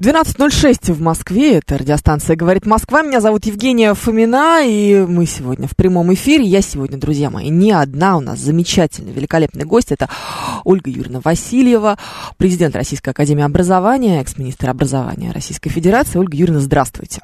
12.06 в Москве, это радиостанция «Говорит Москва». Меня зовут Евгения Фомина, и мы сегодня в прямом эфире. Я сегодня, друзья мои, не одна, у нас замечательный, великолепный гость. Это Ольга Юрьевна Васильева, президент Российской Академии Образования, экс-министр образования Российской Федерации. Ольга Юрьевна, здравствуйте.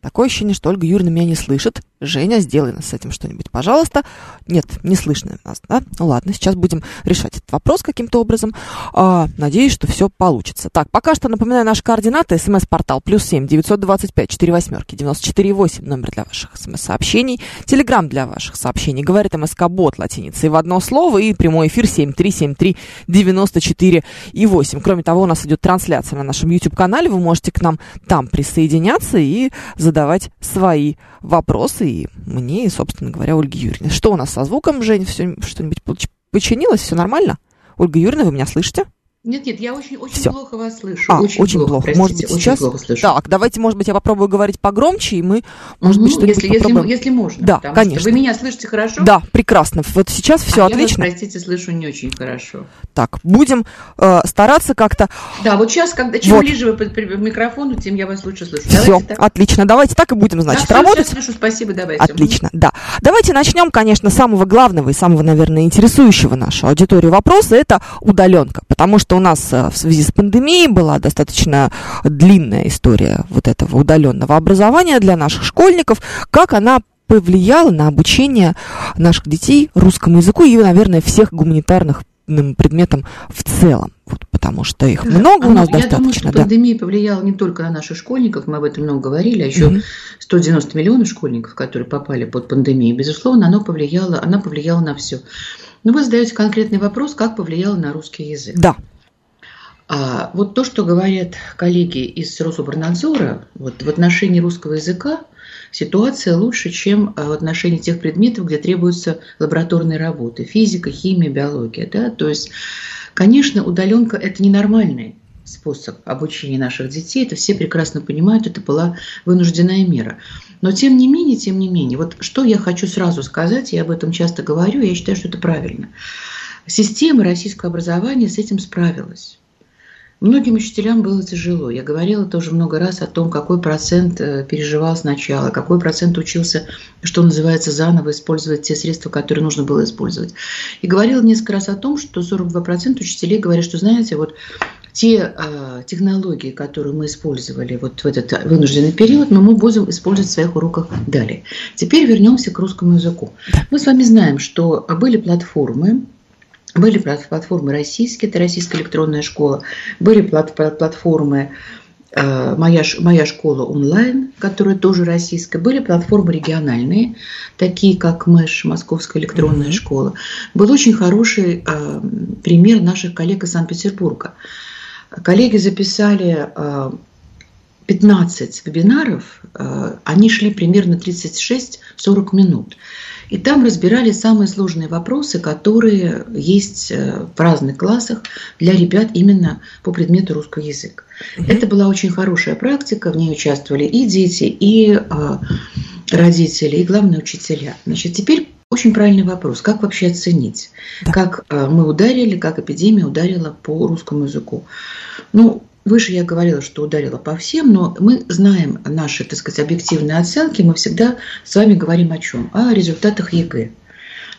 Такое ощущение, что Ольга Юрьевна меня не слышит. Женя, сделай нас с этим что-нибудь, пожалуйста. Нет, не слышно нас, да? Ну ладно, сейчас будем решать этот вопрос каким-то образом. А, надеюсь, что все получится. Так, пока что напоминаю наши координаты. СМС-портал плюс семь девятьсот двадцать пять четыре восьмерки девяносто четыре восемь номер для ваших смс-сообщений. Телеграмм для ваших сообщений. Говорит МСК-бот латиницей в одно слово. И прямой эфир семь три семь три девяносто четыре и восемь. Кроме того, у нас идет трансляция на нашем YouTube-канале. Вы можете к нам там присоединяться и задавать свои вопросы и мне, и, собственно говоря, Ольге Юрьевне. Что у нас со звуком, Жень? Все, что-нибудь починилось? Все нормально? Ольга Юрьевна, вы меня слышите? Нет, нет, я очень, очень Всё. плохо вас слышу. А, очень, очень плохо. Простите, может быть, очень сейчас... плохо слышу. Так, давайте, может быть, я попробую говорить погромче, и мы, может угу, быть, что-нибудь если, попробуем. Если, если можно. Да, конечно. Вы меня слышите хорошо? Да, прекрасно. Вот сейчас все а отлично. Я вас, простите, слышу не очень хорошо. Так, будем э, стараться как-то... Да, вот сейчас, когда чем вот. ближе вы к микрофону, тем я вас лучше слышу. Все, отлично. Давайте так и будем, значит, да, работать. Все, слышу, спасибо, давайте. Отлично, да. Давайте начнем, конечно, с самого главного и самого, наверное, интересующего нашу аудиторию вопроса. Это удаленка. Потому что у нас в связи с пандемией была достаточно длинная история вот этого удаленного образования для наших школьников, как она повлияла на обучение наших детей русскому языку и, наверное, всех гуманитарных предметам в целом. Вот, потому что их много а, у нас я достаточно. Думаю, что да. пандемия повлияла не только на наших школьников, мы об этом много говорили, а еще mm-hmm. 190 миллионов школьников, которые попали под пандемию. Безусловно, она повлияла, она повлияла на все. Но вы задаете конкретный вопрос, как повлияла на русский язык. Да. А вот то, что говорят коллеги из Рособорнадзора, вот в отношении русского языка ситуация лучше, чем а, в отношении тех предметов, где требуются лабораторные работы, физика, химия, биология. Да? То есть, конечно, удаленка – это ненормальный способ обучения наших детей, это все прекрасно понимают, это была вынужденная мера. Но тем не менее, тем не менее, вот что я хочу сразу сказать, я об этом часто говорю, я считаю, что это правильно. Система российского образования с этим справилась. Многим учителям было тяжело. Я говорила тоже много раз о том, какой процент э, переживал сначала, какой процент учился, что называется, заново использовать те средства, которые нужно было использовать. И говорила несколько раз о том, что 42% учителей говорят, что, знаете, вот те э, технологии, которые мы использовали вот в этот вынужденный период, но мы будем использовать в своих уроках далее. Теперь вернемся к русскому языку. Мы с вами знаем, что были платформы, были платформы российские, это российская электронная школа, были платформы э, моя, моя школа онлайн, которая тоже российская. Были платформы региональные, такие как МЭШ, Московская электронная mm-hmm. школа. Был очень хороший э, пример наших коллег из Санкт-Петербурга. Коллеги записали э, 15 вебинаров, э, они шли примерно 36-40 минут. И там разбирали самые сложные вопросы, которые есть э, в разных классах для ребят именно по предмету русский язык. Угу. Это была очень хорошая практика, в ней участвовали и дети, и э, родители, и главные учителя. Значит, теперь очень правильный вопрос. Как вообще оценить, как э, мы ударили, как эпидемия ударила по русскому языку? Ну, Выше я говорила, что ударила по всем, но мы знаем наши, так сказать, объективные оценки, мы всегда с вами говорим о чем? О результатах ЕГЭ.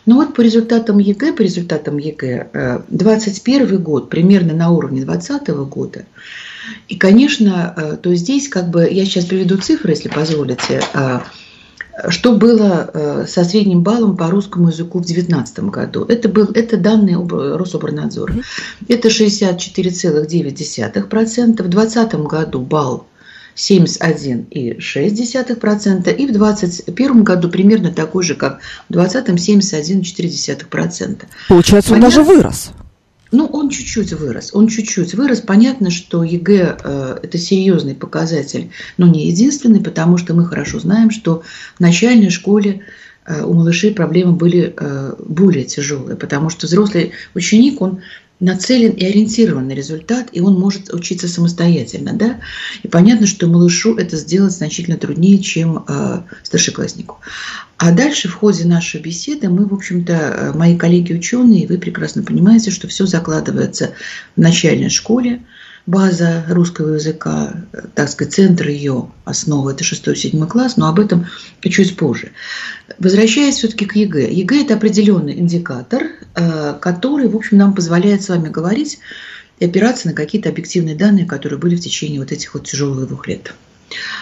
Ну вот по результатам ЕГЭ, по результатам ЕГЭ, 21 э, год примерно на уровне 2020 года. И, конечно, э, то здесь как бы, я сейчас приведу цифры, если позволите, э, что было э, со средним баллом по русскому языку в 2019 году? Это, был, это данные Рособорнадзора. Это 64,9%. В 2020 году балл 71,6%, и в 2021 году примерно такой же, как в 2020 71,4%. Получается, он даже вырос. Ну, он чуть-чуть вырос. Он чуть-чуть вырос. Понятно, что ЕГЭ э, – это серьезный показатель, но не единственный, потому что мы хорошо знаем, что в начальной школе э, у малышей проблемы были э, более тяжелые, потому что взрослый ученик, он нацелен и ориентирован на результат, и он может учиться самостоятельно, да. И понятно, что малышу это сделать значительно труднее, чем э, старшекласснику. А дальше в ходе нашей беседы мы, в общем-то, э, мои коллеги-ученые, вы прекрасно понимаете, что все закладывается в начальной школе, база русского языка, так сказать, центр ее основы – это 6-7 класс, но об этом чуть позже. Возвращаясь все-таки к ЕГЭ. ЕГЭ – это определенный индикатор, э, который, в общем, нам позволяет с вами говорить и опираться на какие-то объективные данные, которые были в течение вот этих вот тяжелых двух лет.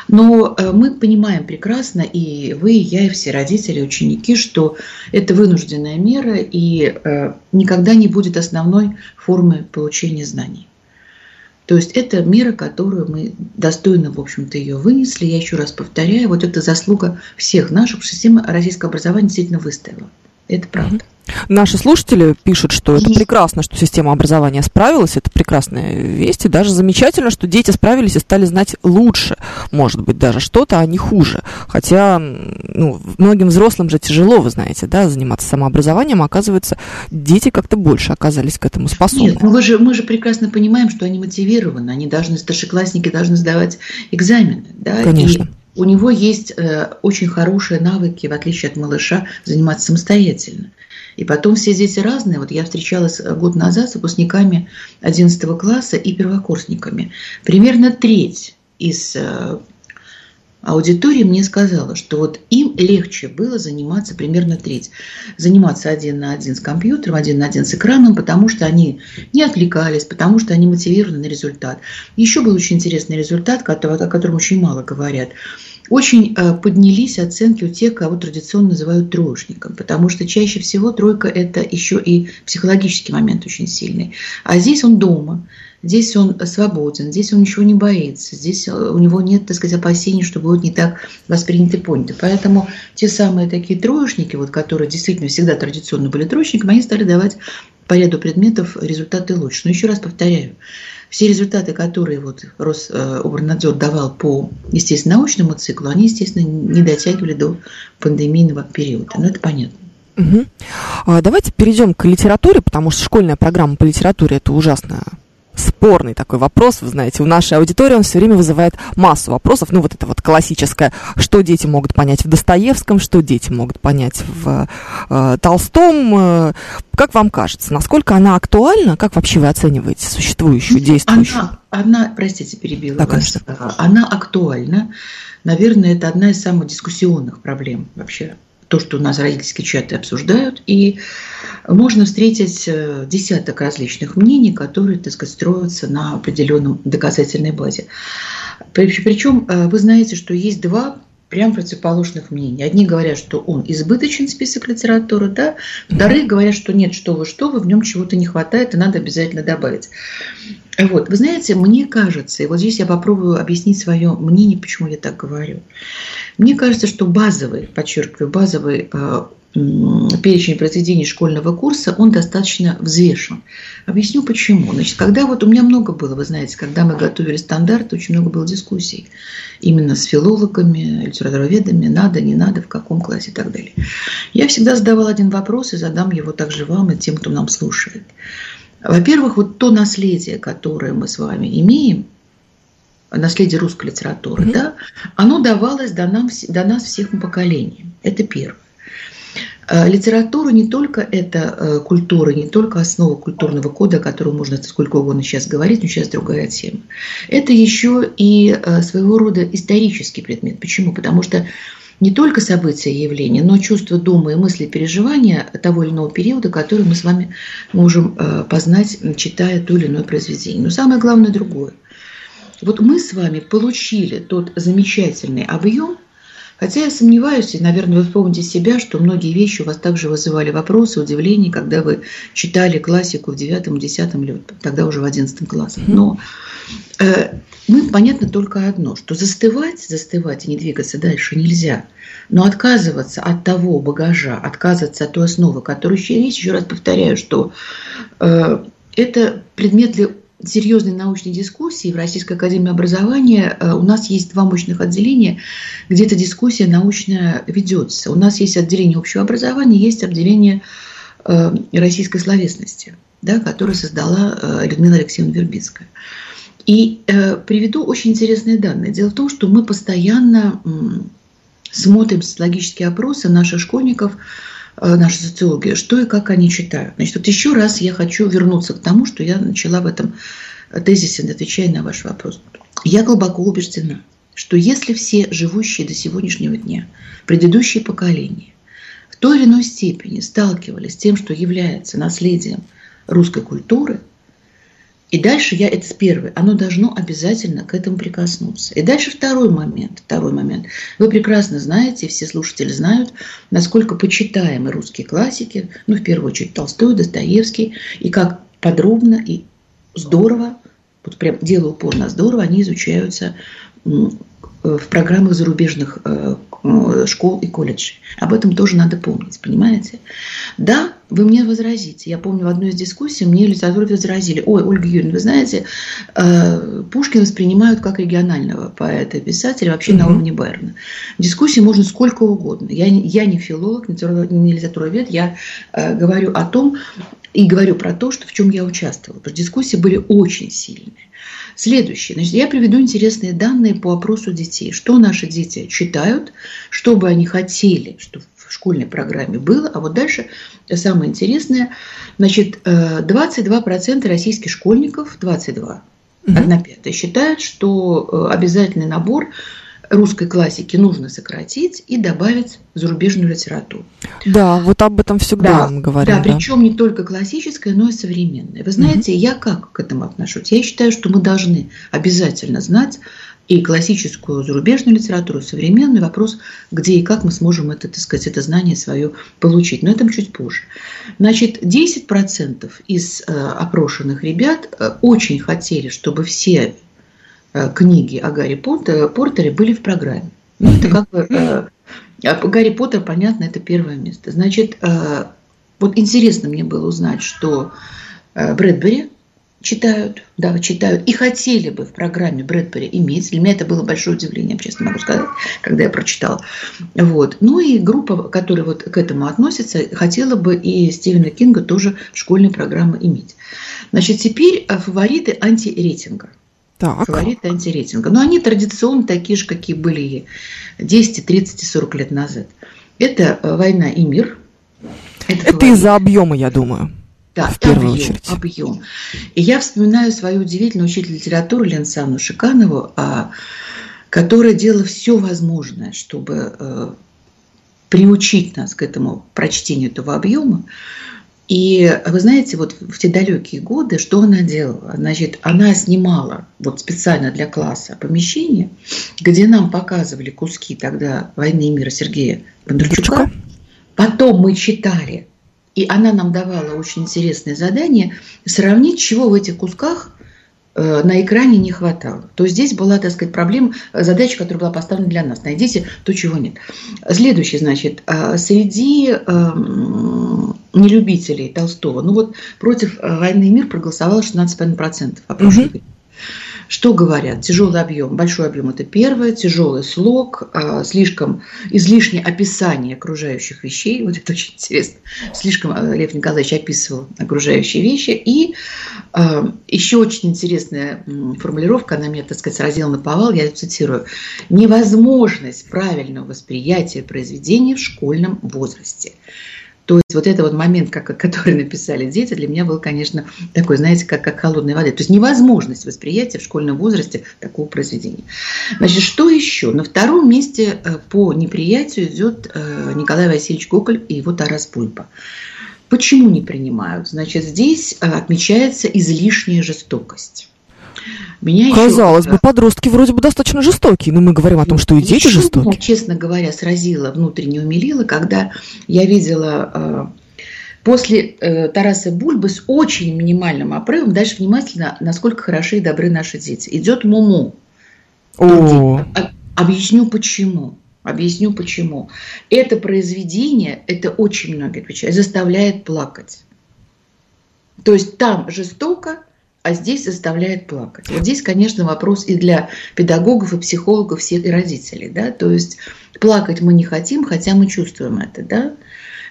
Но э, мы понимаем прекрасно, и вы, и я, и все родители, ученики, что это вынужденная мера и э, никогда не будет основной формы получения знаний. То есть это мера, которую мы достойно, в общем-то, ее вынесли. Я еще раз повторяю, вот это заслуга всех наших. Система российского образования действительно выстояла. Это правда. Mm-hmm. Наши слушатели пишут, что это прекрасно, что система образования справилась, это прекрасная весть, и даже замечательно, что дети справились и стали знать лучше, может быть, даже что-то, а не хуже. Хотя, ну, многим взрослым же тяжело, вы знаете, да, заниматься самообразованием, оказывается, дети как-то больше оказались к этому способны. Нет, ну, мы же, мы же прекрасно понимаем, что они мотивированы, они должны, старшеклассники должны сдавать экзамены, да, Конечно. И у него есть э, очень хорошие навыки, в отличие от малыша, заниматься самостоятельно. И потом все дети разные. Вот я встречалась э, год назад с выпускниками 11 класса и первокурсниками. Примерно треть из э, аудитории мне сказала, что вот им легче было заниматься примерно треть. Заниматься один на один с компьютером, один на один с экраном, потому что они не отвлекались, потому что они мотивированы на результат. Еще был очень интересный результат, о котором очень мало говорят – очень э, поднялись оценки у тех, кого традиционно называют троечником, потому что чаще всего тройка – это еще и психологический момент очень сильный. А здесь он дома, здесь он свободен, здесь он ничего не боится, здесь э, у него нет, так сказать, опасений, что будет не так воспринято и. Поэтому те самые такие троечники, вот, которые действительно всегда традиционно были троечниками, они стали давать по ряду предметов результаты лучше. Но еще раз повторяю, все результаты, которые вот Рособорнадзор давал по, естественно, научному циклу, они, естественно, не дотягивали до пандемийного периода. Но это понятно. Угу. Давайте перейдем к литературе, потому что школьная программа по литературе это ужасно спорный такой вопрос. Вы знаете, у нашей аудитории он все время вызывает массу вопросов. Ну, вот это вот классическое, что дети могут понять в Достоевском, что дети могут понять в э, Толстом. Э, как вам кажется, насколько она актуальна? Как вообще вы оцениваете существующую, действующую? Она, она простите, перебила да, вас. Конечно. Она актуальна. Наверное, это одна из самых дискуссионных проблем вообще то, что у нас родительские чаты обсуждают, и можно встретить э, десяток различных мнений, которые, так сказать, строятся на определенном доказательной базе. Причем э, вы знаете, что есть два прям противоположных мнений. Одни говорят, что он избыточен список литературы, да, вторые говорят, что нет, что вы, что вы, в нем чего-то не хватает, и надо обязательно добавить. Вот, вы знаете, мне кажется, и вот здесь я попробую объяснить свое мнение, почему я так говорю. Мне кажется, что базовый, подчеркиваю, базовый э, перечень произведений школьного курса, он достаточно взвешен. Объясню почему. Значит, когда вот у меня много было, вы знаете, когда мы готовили стандарт, очень много было дискуссий. Именно с филологами, литературоведами, надо, не надо, в каком классе и так далее. Я всегда задавала один вопрос и задам его также вам и тем, кто нам слушает. Во-первых, вот то наследие, которое мы с вами имеем, наследие русской литературы, mm-hmm. да, оно давалось до, нам, до нас всем поколениям. Это первое. А, литература не только это э, культура, не только основа культурного кода, о котором можно сколько угодно сейчас говорить, но сейчас другая тема. Это еще и э, своего рода исторический предмет. Почему? Потому что не только события и явления, но чувство дома и мысли, переживания того или иного периода, который мы с вами можем э, познать, читая то или иное произведение. Но самое главное другое. Вот мы с вами получили тот замечательный объем, хотя я сомневаюсь, и, наверное, вы вспомните себя, что многие вещи у вас также вызывали вопросы, удивление, когда вы читали классику в девятом, десятом или тогда уже в одиннадцатом классе. Но э, мы понятно только одно, что застывать, застывать и не двигаться дальше нельзя. Но отказываться от того багажа, отказываться от той основы, которую еще есть, еще раз повторяю, что э, это предмет для серьезной научной дискуссии в Российской Академии Образования э, у нас есть два мощных отделения, где эта дискуссия научная ведется. У нас есть отделение общего образования, есть отделение э, российской словесности, да, которое создала э, Людмила Алексеевна Вербицкая. И приведу очень интересные данные. Дело в том, что мы постоянно смотрим социологические опросы наших школьников, наши социологи, что и как они читают. Значит, вот еще раз я хочу вернуться к тому, что я начала в этом тезисе, отвечая на ваш вопрос. Я глубоко убеждена, что если все живущие до сегодняшнего дня, предыдущие поколения, в той или иной степени сталкивались с тем, что является наследием русской культуры, и дальше я, это с оно должно обязательно к этому прикоснуться. И дальше второй момент, второй момент. Вы прекрасно знаете, все слушатели знают, насколько почитаемы русские классики, ну, в первую очередь Толстой, Достоевский, и как подробно и здорово, вот прям делаю упор на здорово, они изучаются в программах зарубежных э, школ и колледжей. Об этом тоже надо помнить, понимаете? Да, вы мне возразите. Я помню в одной из дискуссий мне литературы возразили. Ой, Ольга Юрьевна, вы знаете, э, Пушкина воспринимают как регионального поэта и писателя вообще mm-hmm. на уровне Байрона. Дискуссии можно сколько угодно. Я, я не филолог, не литературовед, я э, говорю о том, и говорю про то, что в чем я участвовала, потому что дискуссии были очень сильные. Следующее. Значит, я приведу интересные данные по опросу детей. Что наши дети читают, что бы они хотели, что в школьной программе было. А вот дальше самое интересное. Значит, 22% э, российских школьников, 22, 1 пятая, считают, что э, обязательный набор русской классики нужно сократить и добавить зарубежную литературу. Да, вот об этом всегда да, мы говорим. Да, да, причем не только классическая, но и современная. Вы знаете, угу. я как к этому отношусь? Я считаю, что мы должны обязательно знать и классическую зарубежную литературу, современный вопрос, где и как мы сможем это, так сказать, это знание свое получить. Но это чуть позже. Значит, 10% из э, опрошенных ребят э, очень хотели, чтобы все книги о Гарри Поттере были в программе. Ну, это как бы... Э, а Гарри Поттер, понятно, это первое место. Значит, э, вот интересно мне было узнать, что Брэдбери читают, да, читают и хотели бы в программе Брэдбери иметь. Для меня это было большое удивление, честно могу сказать, когда я прочитала. Вот. Ну и группа, которая вот к этому относится, хотела бы и Стивена Кинга тоже в школьной программе иметь. Значит, теперь фавориты антирейтинга. Так. Фавориты антирейтинга. Но они традиционно такие же, какие были 10, 30 и 40 лет назад. Это э, «Война и мир». Это, это из-за объема, я думаю. Да, в первую объем, очередь. объем. И я вспоминаю свою удивительную учителя литературы Ленсану Шиканову, а, которая делала все возможное, чтобы э, приучить нас к этому прочтению этого объема. И вы знаете, вот в те далекие годы, что она делала? Значит, она снимала вот специально для класса помещение, где нам показывали куски тогда «Войны и мира» Сергея Бондарчука. Потом мы читали, и она нам давала очень интересное задание сравнить, чего в этих кусках на экране не хватало. То здесь была, так сказать, проблема, э, задача, которая была поставлена для нас. Найдите то, чего нет. Следующий, значит, э, среди эм, нелюбителей Толстого, ну вот против «Войны и мир» проголосовало 16,5% опрошенных. Угу. Что говорят? Тяжелый объем, большой объем – это первое, тяжелый слог, а, слишком излишнее описание окружающих вещей. Вот это очень интересно. Слишком а, Лев Николаевич описывал окружающие вещи. И а, еще очень интересная формулировка, она меня, так сказать, сразила на повал, я цитирую. «Невозможность правильного восприятия произведения в школьном возрасте». То есть вот этот вот момент, как, который написали дети, для меня был, конечно, такой, знаете, как, как холодной воды. То есть невозможность восприятия в школьном возрасте такого произведения. Значит, что еще? На втором месте э, по неприятию идет э, Николай Васильевич Гоголь и его Тарас Пульпа. Почему не принимают? Значит, здесь э, отмечается излишняя жестокость. Меня Казалось еще, бы, подростки вроде бы достаточно жестокие, но мы говорим о том, что и дети жестокие. Честно говоря, сразило, внутренне умилило, когда я видела э, после э, Тараса Бульбы с очень минимальным отрывом, дальше внимательно, насколько хороши и добры наши дети. Идет Муму. О. Объясню почему. Объясню почему. Это произведение, это очень многие отвечают, заставляет плакать. То есть там жестоко, а здесь заставляет плакать. Вот здесь, конечно, вопрос и для педагогов, и психологов, всех и родителей. Да? То есть плакать мы не хотим, хотя мы чувствуем это. Да?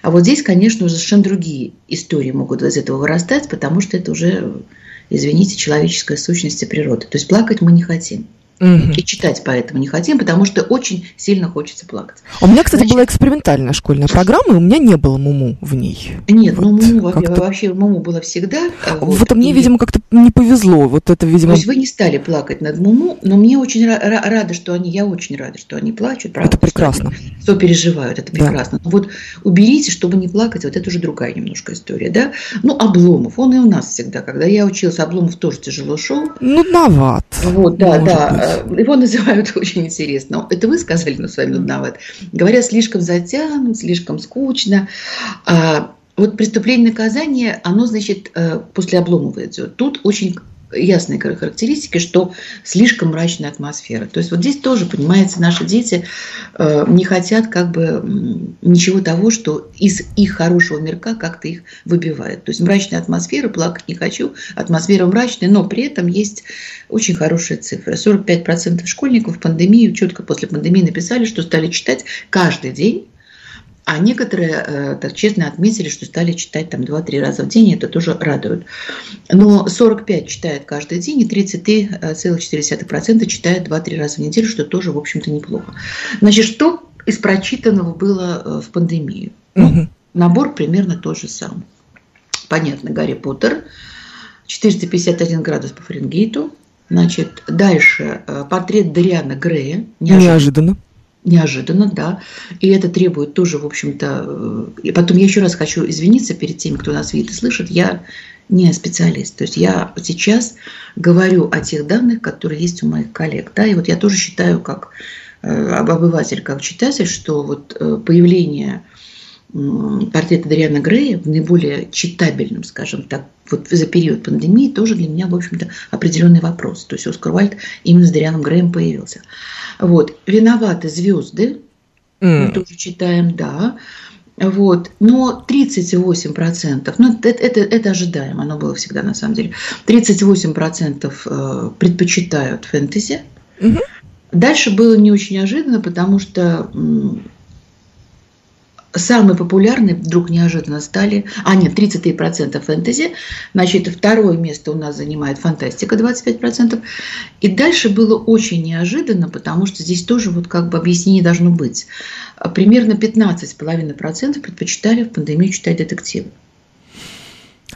А вот здесь, конечно, уже совершенно другие истории могут из этого вырастать, потому что это уже, извините, человеческая сущность и природа. То есть плакать мы не хотим. Угу. И читать поэтому не хотим, потому что очень сильно хочется плакать. А у меня, кстати, Значит, была экспериментальная школьная программа, и у меня не было муму в ней. Нет, вот ну муму вообще муму было всегда. А вот, вот мне, и... видимо, как-то не повезло. Вот это, видимо. То есть вы не стали плакать над муму, но мне очень рада, что они, я очень рада, что они плачут. Правда, это прекрасно. Что, что переживают, это прекрасно. Да. Вот уберите, чтобы не плакать, вот это уже другая немножко история, да? Ну, Обломов, он и у нас всегда, когда я училась, Обломов тоже тяжело шел. Ну, Нудноват. Вот, да, да. Быть. Его называют очень интересно. Это вы сказали, но с вами нудноват. Говорят, слишком затянут, слишком скучно. А, вот преступление наказание, оно, значит, э, после Обломова идет. Тут очень ясные характеристики, что слишком мрачная атмосфера. То есть вот здесь тоже, понимаете, наши дети э, не хотят как бы ничего того, что из их хорошего мирка как-то их выбивает. То есть мрачная атмосфера, плакать не хочу, атмосфера мрачная, но при этом есть очень хорошая цифра. 45% школьников в пандемию, четко после пандемии написали, что стали читать каждый день а некоторые э, так честно отметили, что стали читать там 2-3 раза в день, и это тоже радует. Но 45 читают каждый день, и 33,4% читают 2-3 раза в неделю, что тоже, в общем-то, неплохо. Значит, что из прочитанного было э, в пандемию? Ну, набор примерно тот же самый. Понятно, Гарри Поттер, 451 градус по Фаренгейту. Значит, дальше э, портрет Дариана Грея. Неожиданно. неожиданно неожиданно, да. И это требует тоже, в общем-то... Э, и потом я еще раз хочу извиниться перед теми, кто нас видит и слышит. Я не специалист. То есть я сейчас говорю о тех данных, которые есть у моих коллег. Да, и вот я тоже считаю, как э, обыватель, как читатель, что вот э, появление портрета Дариана Грея в наиболее читабельном, скажем так, вот за период пандемии тоже для меня, в общем-то, определенный вопрос. То есть Оскар Уальд именно с Дарианом Греем появился. Вот. Виноваты звезды. Mm. Мы тоже читаем, да. Вот. Но 38%, ну это, это, это ожидаемо, оно было всегда на самом деле, 38% э, предпочитают фэнтези. Mm-hmm. Дальше было не очень неожиданно, потому что самые популярные вдруг неожиданно стали, а нет, 33% фэнтези, значит, второе место у нас занимает фантастика 25%, и дальше было очень неожиданно, потому что здесь тоже вот как бы объяснение должно быть. Примерно 15,5% предпочитали в пандемию читать детективы.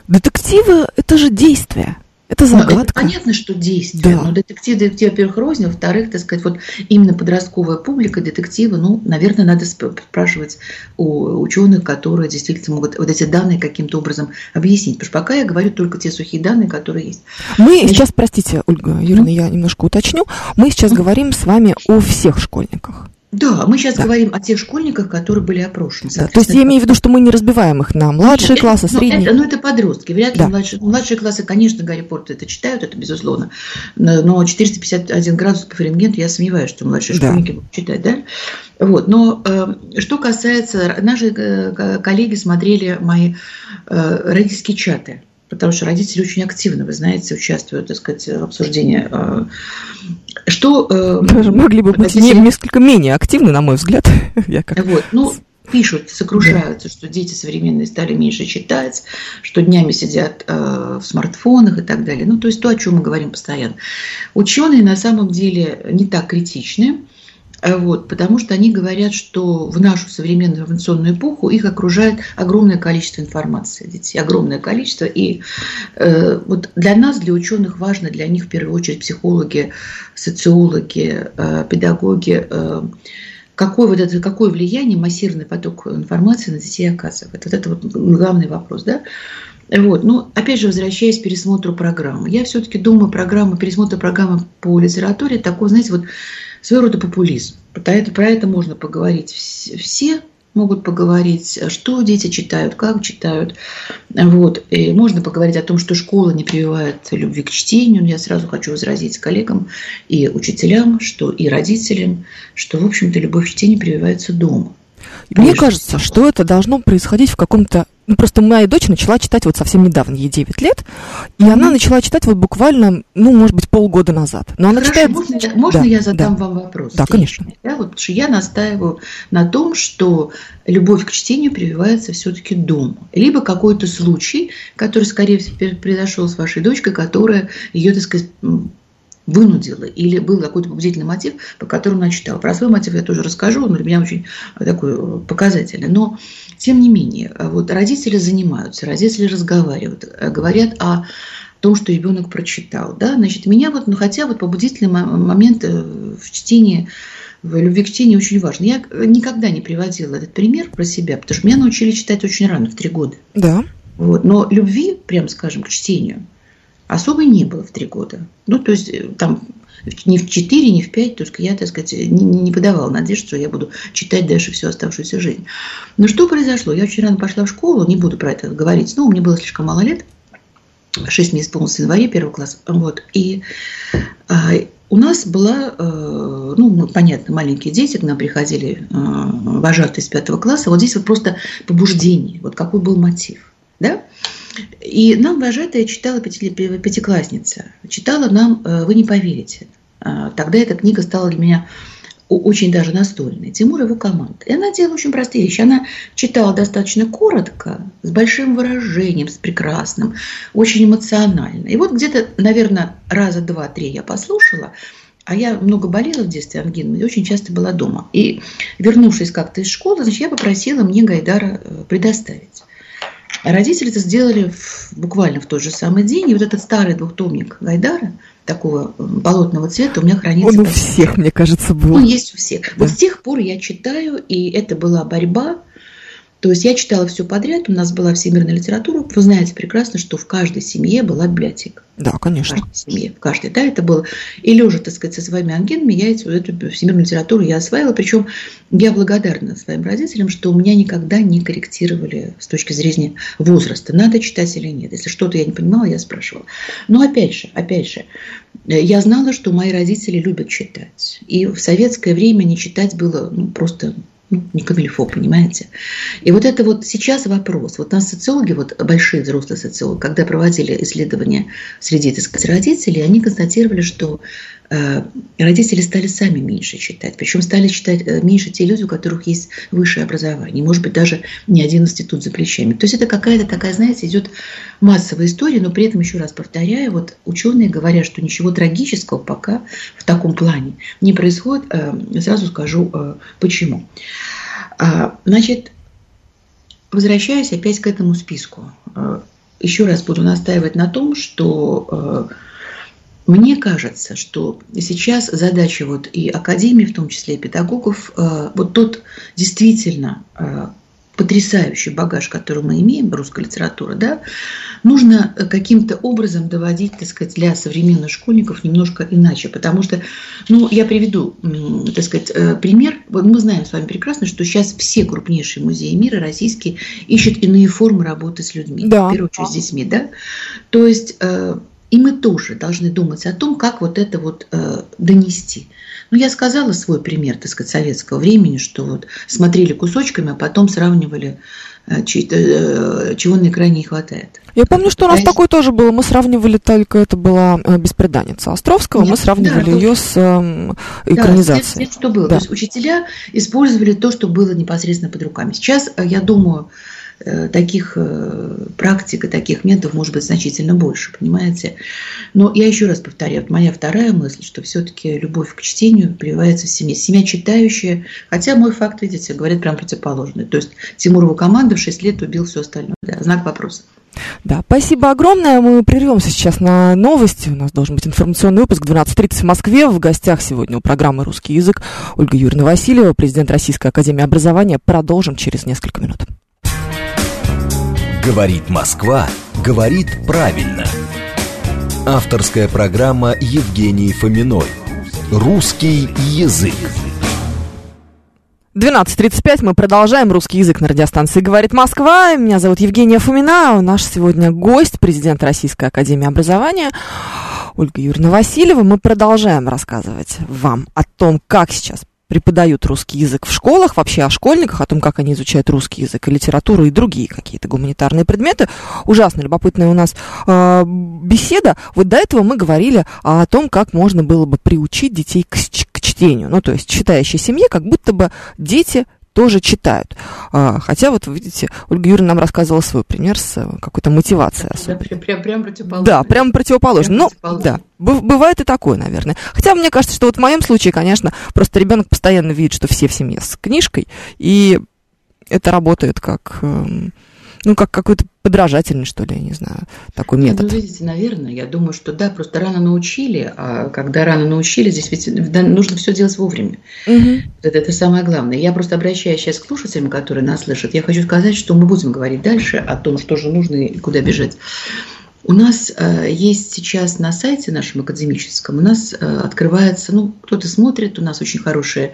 Детективы – это же действие. Это загадка. это понятно, что действие. Да. Но детектив, детектив, во-первых, рознь, во-вторых, так сказать, вот именно подростковая публика, детективы, ну, наверное, надо спрашивать у ученых, которые действительно могут вот эти данные каким-то образом объяснить. Потому что пока я говорю только те сухие данные, которые есть. Мы Значит, сейчас, простите, Ольга Юрьевна, ну? я немножко уточню. Мы сейчас ну? говорим с вами о всех школьниках. Да, мы сейчас да. говорим о тех школьниках, которые были опрошены. Да, то есть я имею в виду, что мы не разбиваем их на младшие Нет, классы, это, средние. Ну, это, ну, это подростки. Вряд ли да. младшие, младшие классы, конечно, Гарри Поттер это читают, это безусловно. Но 451 градус по Фаренгейту, я сомневаюсь, что младшие да. школьники будут читать, да? Вот. Но э, что касается... Наши э, коллеги смотрели мои э, родительские чаты потому что родители очень активно, вы знаете, участвуют, так сказать, в обсуждении. Что... Э, Даже могли бы быть не, несколько менее активны, на мой взгляд. Я как... Вот, ну, пишут, сокрушаются, что дети современные стали меньше читать, что днями сидят э, в смартфонах и так далее. Ну, то есть то, о чем мы говорим постоянно. Ученые на самом деле не так критичны. Э, вот, потому что они говорят, что в нашу современную информационную эпоху их окружает огромное количество информации, детей, огромное количество. И э, вот для нас, для ученых, важно, для них в первую очередь психологи, социологи, э, педагоги, э, какое, вот это, какое влияние массированный поток информации на детей оказывает. Вот это вот главный вопрос, да? Вот. Но, опять же, возвращаясь к пересмотру программы. Я все-таки думаю, программа, пересмотр программы по литературе, такой, знаете, вот своего рода популизм. Про это, про это можно поговорить все, могут поговорить, что дети читают, как читают. Вот. И можно поговорить о том, что школа не прививает любви к чтению. Я сразу хочу возразить коллегам и учителям, что и родителям, что, в общем-то, любовь к чтению прививается дома. Мне кажется, что это должно происходить в каком-то ну, просто моя дочь начала читать вот совсем недавно, ей 9 лет, и mm-hmm. она начала читать вот буквально, ну, может быть, полгода назад. Но она Хорошо, читает... можно, я, можно да, я задам да. вам вопрос? Да, конечно. Да, вот, потому что я настаиваю на том, что любовь к чтению прививается все-таки дома. Либо какой-то случай, который, скорее всего, произошел с вашей дочкой, которая ее, так сказать, вынудила, или был какой-то побудительный мотив, по которому она читала. Про свой мотив я тоже расскажу, он для меня очень такой э, показательный. Но, тем не менее, э, вот родители занимаются, родители разговаривают, э, говорят о том, что ребенок прочитал. Да? Значит, меня вот, ну хотя вот побудительный момент в чтении в любви к чтению очень важно. Я никогда не приводила этот пример про себя, потому что меня научили читать очень рано, в три года. Да. Вот. Но любви, прям скажем, к чтению особой не было в три года. Ну, то есть э, там ни в четыре, ни в пять, то есть я, так сказать, не, не подавала надежд, что я буду читать дальше всю оставшуюся жизнь. Но что произошло? Я очень рано пошла в школу, не буду про это говорить, но мне было слишком мало лет, шесть месяцев полностью в январе первого класса, вот, и а, у нас была, э, ну, понятно, маленькие дети, к нам приходили э, вожатые из пятого класса, вот здесь вот просто побуждение, вот какой был мотив, да, и нам вожатая читала пятиклассница. Читала нам э, «Вы не поверите». А, тогда эта книга стала для меня очень даже настольной. Тимур и его команда. И она делала очень простые вещи. Она читала достаточно коротко, с большим выражением, с прекрасным, очень эмоционально. И вот где-то, наверное, раза два-три я послушала, а я много болела в детстве ангиной, и очень часто была дома. И вернувшись как-то из школы, значит, я попросила мне Гайдара э, предоставить. Родители это сделали в, буквально в тот же самый день. И вот этот старый двухтомник Гайдара, такого болотного цвета, у меня хранится. Он у всех, мне кажется, был. Он есть у всех. Да. Вот с тех пор я читаю, и это была борьба то есть я читала все подряд, у нас была всемирная литература. Вы знаете прекрасно, что в каждой семье была библиотека. Да, конечно. В каждой семье, в каждой. Да, это было. И лежа, так сказать, со своими ангинами, я эту, эту всемирную литературу я осваивала. Причем я благодарна своим родителям, что у меня никогда не корректировали с точки зрения возраста, надо читать или нет. Если что-то я не понимала, я спрашивала. Но опять же, опять же, я знала, что мои родители любят читать. И в советское время не читать было ну, просто ну, не камильфо, понимаете? И вот это вот сейчас вопрос. Вот нас социологи, вот большие взрослые социологи, когда проводили исследования среди, так сказать, родителей, они констатировали, что родители стали сами меньше читать. Причем стали читать э, меньше те люди, у которых есть высшее образование. Может быть, даже не один институт за плечами. То есть это какая-то такая, знаете, идет массовая история, но при этом, еще раз повторяю, вот ученые говорят, что ничего трагического пока в таком плане не происходит. Э, сразу скажу, почему. А, значит, возвращаясь опять к этому списку. Еще раз буду настаивать на том, что мне кажется, что сейчас задача вот и академии, в том числе и педагогов, э, вот тот действительно э, потрясающий багаж, который мы имеем, русская литература, да, нужно каким-то образом доводить, так сказать, для современных школьников немножко иначе. Потому что, ну, я приведу, так сказать, э, пример. Вот мы знаем с вами прекрасно, что сейчас все крупнейшие музеи мира российские ищут иные формы работы с людьми. Да. В первую очередь с детьми, да. То есть и мы тоже должны думать о том, как вот это вот э, донести. Ну, я сказала свой пример, так сказать, советского времени, что вот смотрели кусочками, а потом сравнивали, э, э, чего на экране не хватает. Я помню, что у нас а такое тоже было. Мы сравнивали только, это была э, «Беспреданница» Островского, Нет, мы сравнивали да, ее с э, экранизацией. Да, с тем, что было. Да. То есть учителя использовали то, что было непосредственно под руками. Сейчас, э, я думаю, таких э, практик и таких методов может быть значительно больше, понимаете? Но я еще раз повторяю, моя вторая мысль, что все-таки любовь к чтению прививается в семье. Семья читающая, хотя мой факт, видите, говорит прям противоположный. То есть Тимурова команда в 6 лет убил все остальное. Да, знак вопроса. Да, спасибо огромное. Мы прервемся сейчас на новости. У нас должен быть информационный выпуск 12.30 в Москве. В гостях сегодня у программы «Русский язык» Ольга Юрьевна Васильева, президент Российской Академии Образования. Продолжим через несколько минут. Говорит Москва, говорит правильно. Авторская программа Евгении Фоминой. Русский язык. 12.35 мы продолжаем русский язык на радиостанции «Говорит Москва». Меня зовут Евгения Фомина. Наш сегодня гость, президент Российской Академии Образования Ольга Юрьевна Васильева. Мы продолжаем рассказывать вам о том, как сейчас преподают русский язык в школах, вообще о школьниках, о том, как они изучают русский язык и литературу и другие какие-то гуманитарные предметы. Ужасно любопытная у нас э, беседа. Вот до этого мы говорили о том, как можно было бы приучить детей к, к чтению. Ну, то есть читающей семье, как будто бы дети тоже читают. А, хотя вот, видите, Ольга Юрьевна нам рассказывала свой пример с э, какой-то мотивацией особой. Да, прям, прям противоположно. Да, прям противоположно. Прям ну, да, бывает и такое, наверное. Хотя мне кажется, что вот в моем случае, конечно, просто ребенок постоянно видит, что все в семье с книжкой, и это работает как эм, ну, как какой-то подражательный, что ли, я не знаю, такой ну, метод. Ну, видите, наверное, я думаю, что да, просто рано научили, а когда рано научили, здесь ведь нужно все делать вовремя. Угу. Это, это самое главное. Я просто обращаюсь сейчас к слушателям, которые нас слышат, я хочу сказать, что мы будем говорить дальше о том, что же нужно и куда бежать. У нас э, есть сейчас на сайте нашем академическом, у нас э, открывается, ну, кто-то смотрит, у нас очень хорошие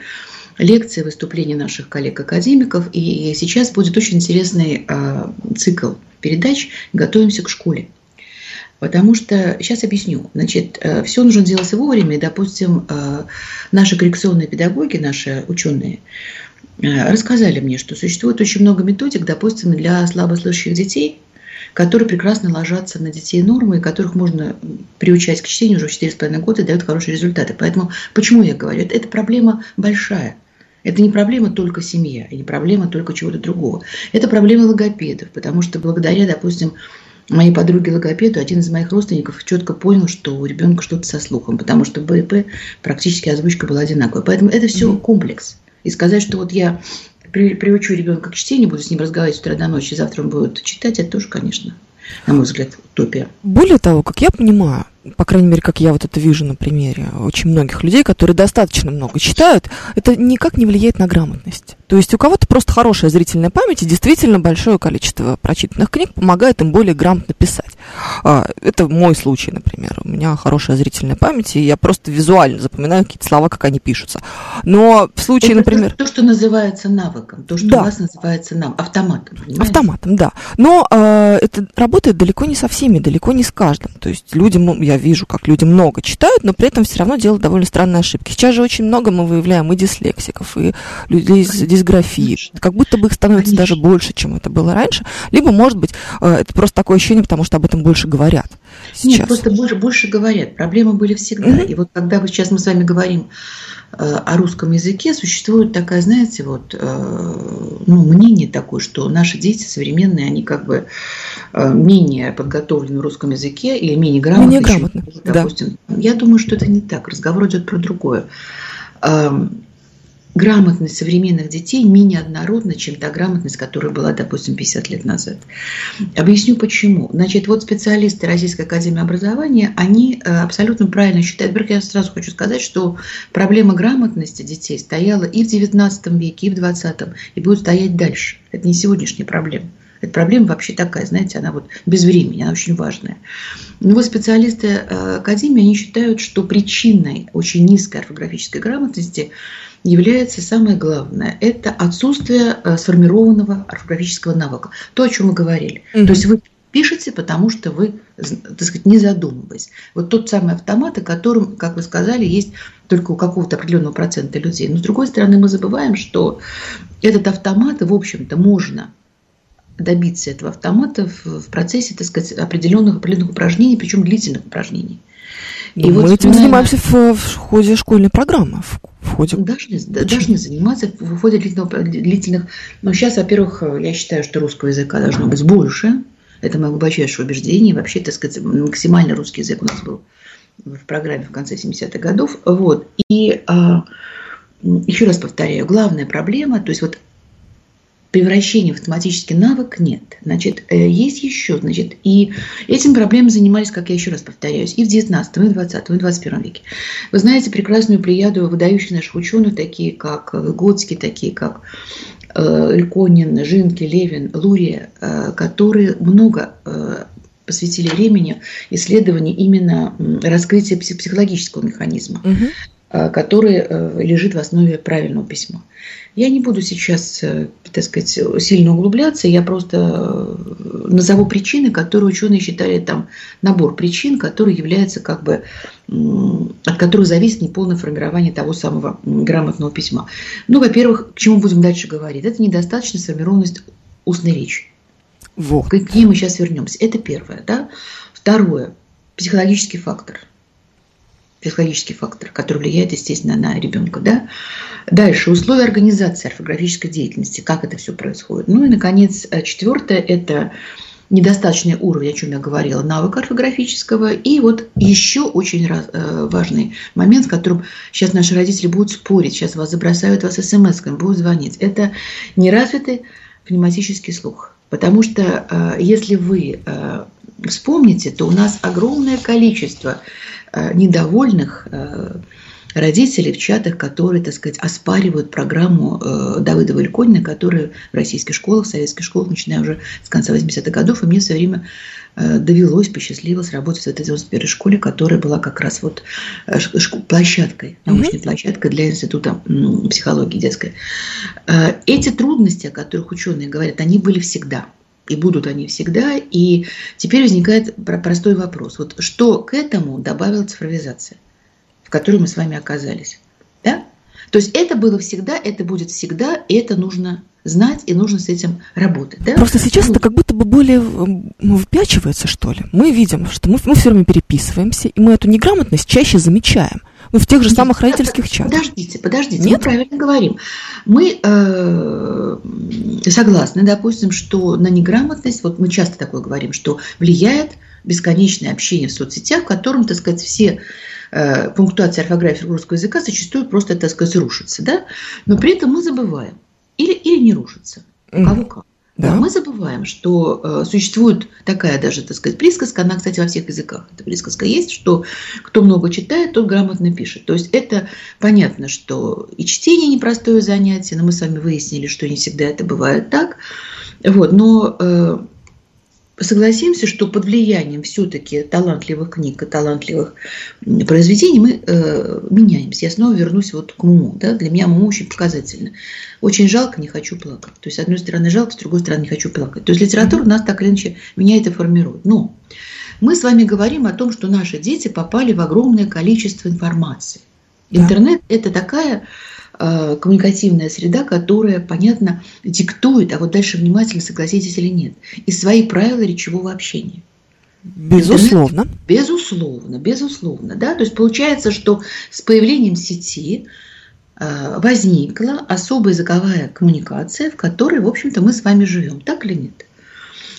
лекции, выступления наших коллег-академиков. И сейчас будет очень интересный э, цикл передач «Готовимся к школе». Потому что, сейчас объясню, значит, э, все нужно делать вовремя, и, допустим, э, наши коррекционные педагоги, наши ученые, э, рассказали мне, что существует очень много методик, допустим, для слабослышащих детей, которые прекрасно ложатся на детей нормы, и которых можно приучать к чтению уже в 4,5 года и дают хорошие результаты. Поэтому почему я говорю? Это, это проблема большая – это не проблема только семья, и не проблема только чего-то другого. Это проблема логопедов, потому что благодаря, допустим, моей подруге логопеду один из моих родственников четко понял, что у ребенка что-то со слухом, потому что БП практически озвучка была одинаковая. Поэтому это все комплекс. И сказать, что вот я при, приучу ребенка к чтению, буду с ним разговаривать с утра до ночи, завтра он будет читать, это тоже, конечно, на мой взгляд, утопия. Более того, как я понимаю, по крайней мере, как я вот это вижу на примере очень многих людей, которые достаточно много читают, это никак не влияет на грамотность. То есть у кого-то просто хорошая зрительная память и действительно большое количество прочитанных книг помогает им более грамотно писать. А, это мой случай, например. У меня хорошая зрительная память, и я просто визуально запоминаю какие-то слова, как они пишутся. Но в случае, это например... То, что называется навыком, то, что да. у вас называется нам, автоматом. Понимаете? Автоматом, да. Но э, это работает далеко не со всеми, далеко не с каждым. То есть люди, я вижу, как люди много читают, но при этом все равно делают довольно странные ошибки. Сейчас же очень много мы выявляем и дислексиков, и людей с дисграфией. Как будто бы их становится Конечно. даже больше, чем это было раньше. Либо, может быть, э, это просто такое ощущение, потому что об этом больше говорят. Сейчас. Нет, просто больше, больше говорят. Проблемы были всегда. Mm-hmm. И вот когда вот сейчас мы с вами говорим э, о русском языке, существует такая, знаете, вот, э, ну, мнение такое, что наши дети современные, они как бы менее подготовлены в русском языке или менее грамотны. Менее грамотны, допустим. Да. Я думаю, что это не так. Разговор идет про другое грамотность современных детей менее однородна, чем та грамотность, которая была, допустим, 50 лет назад. Объясню почему. Значит, вот специалисты Российской Академии Образования, они э, абсолютно правильно считают. Во-первых, я сразу хочу сказать, что проблема грамотности детей стояла и в XIX веке, и в XX, и будет стоять дальше. Это не сегодняшняя проблема. Эта проблема вообще такая, знаете, она вот без времени, она очень важная. Но вот специалисты э, Академии, они считают, что причиной очень низкой орфографической грамотности является самое главное. Это отсутствие э, сформированного орфографического навыка. То, о чем мы говорили. Mm-hmm. То есть вы пишете, потому что вы, так сказать, не задумываясь. Вот тот самый автомат, о котором, как вы сказали, есть только у какого-то определенного процента людей. Но с другой стороны, мы забываем, что этот автомат, в общем-то, можно добиться этого автомата в, процессе, так сказать, определенных, определенных упражнений, причем длительных упражнений. И мы вот этим занимаемся в, в ходе школьной программы, в, в ходе... Должны, должны заниматься в ходе длительного, длительных... Но сейчас, во-первых, я считаю, что русского языка должно быть больше. Это мое глубочайшее убеждение. Вообще, так сказать, максимально русский язык у нас был в программе в конце 70-х годов. Вот. И а, еще раз повторяю, главная проблема, то есть вот превращения в автоматический навык нет. Значит, э, есть еще, значит, и этим проблемами занимались, как я еще раз повторяюсь, и в 19, и в 20, и в 21 веке. Вы знаете прекрасную плеяду выдающих наших ученых, такие как Выгодский, такие как э, Льконин, Жинки, Левин, Лурия, э, которые много посвятили времени исследованию именно раскрытия психологического механизма, угу. Который лежит в основе правильного письма. Я не буду сейчас, э, так сказать, сильно углубляться, я просто э, назову причины, которые ученые считали там набор причин, который является как бы от которого зависит неполное формирование того самого грамотного письма. Ну, во-первых, к чему будем дальше говорить? Это недостаточная сформированность устной речи. Вот. К ней мы сейчас вернемся. Это первое. Да? Второе. Психологический фактор. Психологический фактор, который влияет, естественно, на ребенка. Да? Дальше. Условия организации орфографической деятельности. Как это все происходит. Ну и, наконец, четвертое – это недостаточный уровень, о чем я говорила, навыка орфографического. И вот еще очень э, важный момент, с которым сейчас наши родители будут спорить, сейчас вас забросают вас смс-ками, будут звонить. Это неразвитый пневматический слух. Потому что э, если вы э, вспомните, то у нас огромное количество недовольных родителей в чатах, которые, так сказать, оспаривают программу э, Давыдова Ильконина, которая в российских школах, в советских школах, начиная уже с конца 80-х годов, и мне все время э, довелось, посчастливилось работать в этой 91 школе, которая была как раз вот э, площадкой, научной mm-hmm. площадкой для института психологии детской. Эти трудности, о которых ученые говорят, они были всегда – и будут они всегда. И теперь возникает простой вопрос. Вот что к этому добавила цифровизация? в которой мы с вами оказались. Да? То есть это было всегда, это будет всегда, и это нужно знать, и нужно с этим работать. Да? Просто сейчас ну, это как будто бы более выпячивается, что ли. Мы видим, что мы, мы все время переписываемся, и мы эту неграмотность чаще замечаем. Ну, в тех же самых Нет, родительских чатах. Подождите, подождите, Нет? мы правильно говорим. Мы э, согласны, допустим, что на неграмотность, вот мы часто такое говорим, что влияет бесконечное общение в соцсетях, в котором, так сказать, все Э, пунктуация орфографии русского языка зачастую просто, так сказать, рушится, да? Но при этом мы забываем. Или, или не рушится. У кого как. Да. Мы забываем, что э, существует такая даже, так сказать, присказка, она, кстати, во всех языках эта присказка есть, что кто много читает, тот грамотно пишет. То есть это понятно, что и чтение непростое занятие, но мы с вами выяснили, что не всегда это бывает так. Вот, но э, согласимся, что под влиянием все-таки талантливых книг и талантливых произведений мы э, меняемся. Я снова вернусь вот к Муму. Да? Для меня Муму очень показательно. Очень жалко, не хочу плакать. То есть, с одной стороны жалко, с другой стороны не хочу плакать. То есть, литература нас так или иначе меняет и формирует. Но мы с вами говорим о том, что наши дети попали в огромное количество информации. Интернет – это такая Э, коммуникативная среда, которая, понятно, диктует, а вот дальше внимательно согласитесь или нет, и свои правила речевого общения. Безусловно. Интернет, безусловно, безусловно. Да? То есть получается, что с появлением сети э, возникла особая языковая коммуникация, в которой, в общем-то, мы с вами живем. Так или нет?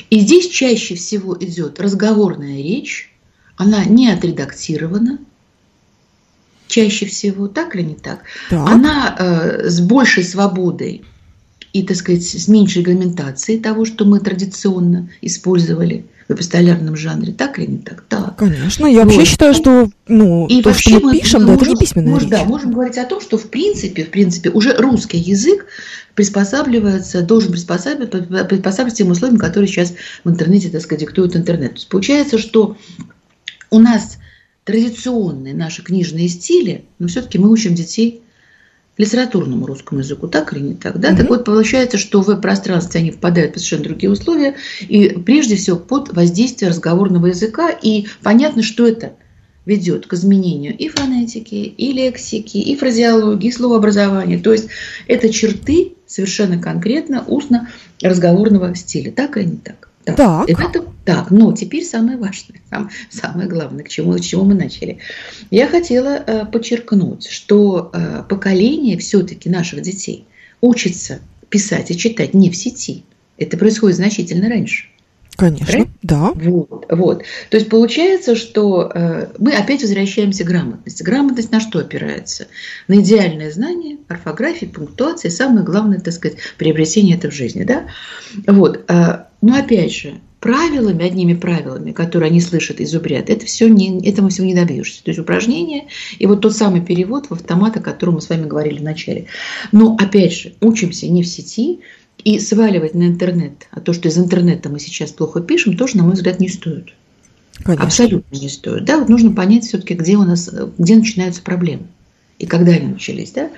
И здесь чаще всего идет разговорная речь, она не отредактирована, чаще всего, так или не так, так. она э, с большей свободой и, так сказать, с меньшей регламентацией того, что мы традиционно использовали в эпистолярном жанре, так или не так? Так. Конечно, я вот. вообще считаю, что ну, и то, что мы пишем, да, это не письменная может, речь. Да, можем говорить о том, что в принципе, в принципе, уже русский язык приспосабливается, должен приспосабливаться, приспосабливаться тем условиям, которые сейчас в интернете, так сказать, диктуют интернет. То есть получается, что у нас традиционные наши книжные стили, но все-таки мы учим детей литературному русскому языку, так или не так? Да? Угу. Так вот, получается, что в пространстве они впадают в совершенно другие условия, и прежде всего под воздействие разговорного языка, и понятно, что это ведет к изменению и фонетики, и лексики, и фразеологии, и словообразования. То есть это черты совершенно конкретно устно-разговорного стиля, так или не так? Так. так. И это, так, но теперь самое важное, самое главное, к чему, к чему мы начали. Я хотела э, подчеркнуть, что э, поколение все-таки наших детей учится писать и читать не в сети. Это происходит значительно раньше. Конечно, Правильно? да. Вот, вот. То есть получается, что э, мы опять возвращаемся к грамотности. Грамотность на что опирается? На идеальное знание, орфографии, пунктуации, самое главное, так сказать, приобретение это в жизни. Да? Вот. Э, но опять же, правилами, одними правилами, которые они слышат и зубрят, это все не, этому всего не добьешься. То есть упражнения и вот тот самый перевод в автомат, о котором мы с вами говорили в начале. Но опять же, учимся не в сети, и сваливать на интернет, а то, что из интернета мы сейчас плохо пишем, тоже, на мой взгляд, не стоит. Конечно. Абсолютно не стоит. Да, вот нужно понять все-таки, где у нас, где начинаются проблемы. И когда они начались, да?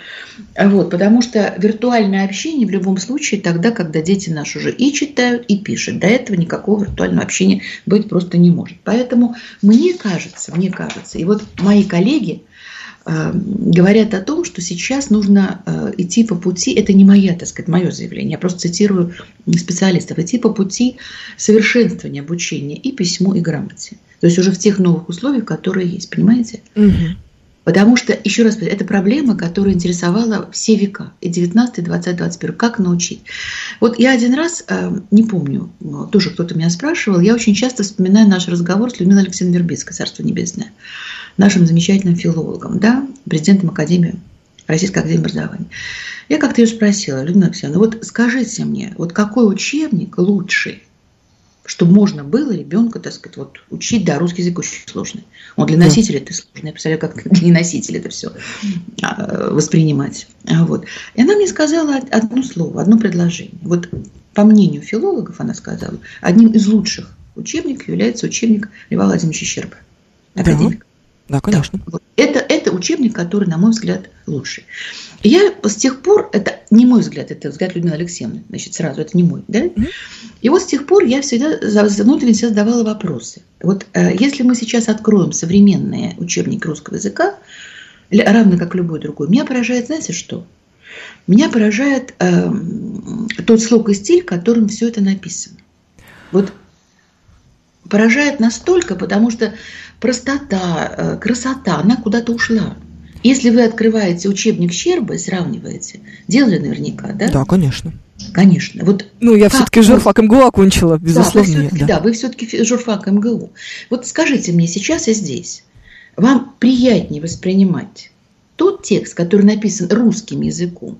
Вот, потому что виртуальное общение в любом случае тогда, когда дети наши уже и читают, и пишут. До этого никакого виртуального общения быть просто не может. Поэтому мне кажется, мне кажется, и вот мои коллеги, э, говорят о том, что сейчас нужно э, идти по пути, это не моя, так сказать, мое заявление, я просто цитирую специалистов, идти по пути совершенствования обучения и письму, и грамоте. То есть уже в тех новых условиях, которые есть, понимаете? Угу. Потому что, еще раз, это проблема, которая интересовала все века, и 19, 20, 21. Как научить? Вот я один раз, э, не помню, тоже кто-то меня спрашивал, я очень часто вспоминаю наш разговор с Людмилой Алексеевной Вербицкой, Царство Небесное, нашим замечательным филологом, да, президентом Академии, Российской Академии образования. Я как-то ее спросила, Людмила Алексеевна, вот скажите мне, вот какой учебник лучший чтобы можно было ребенка, так сказать, вот учить, да, русский язык очень сложный. Он для носителя это сложно. Я представляю, как для носителя это все а, воспринимать. А, вот. И она мне сказала одно слово, одно предложение. Вот по мнению филологов, она сказала, одним из лучших учебников является учебник Льва Владимировича Щерба. Академик. Да, конечно. Да. Вот. Это учебник, который, на мой взгляд, лучший. Я с тех пор, это не мой взгляд, это взгляд Людмилы Алексеевны, значит, сразу, это не мой, да? И вот с тех пор я всегда внутренне себе задавала вопросы. Вот э, если мы сейчас откроем современные учебники русского языка, равно как любой другой, меня поражает, знаете что? Меня поражает э, тот слог и стиль, которым все это написано. Вот поражает настолько, потому что простота, э, красота, она куда-то ушла. Если вы открываете учебник Щерба и сравниваете, делали наверняка, да? Да, конечно. Конечно. Вот ну, я все-таки журфак МГУ окончила, безусловно. Да, вы да. да, вы все-таки журфак МГУ. Вот скажите мне сейчас и здесь, вам приятнее воспринимать тот текст, который написан русским языком,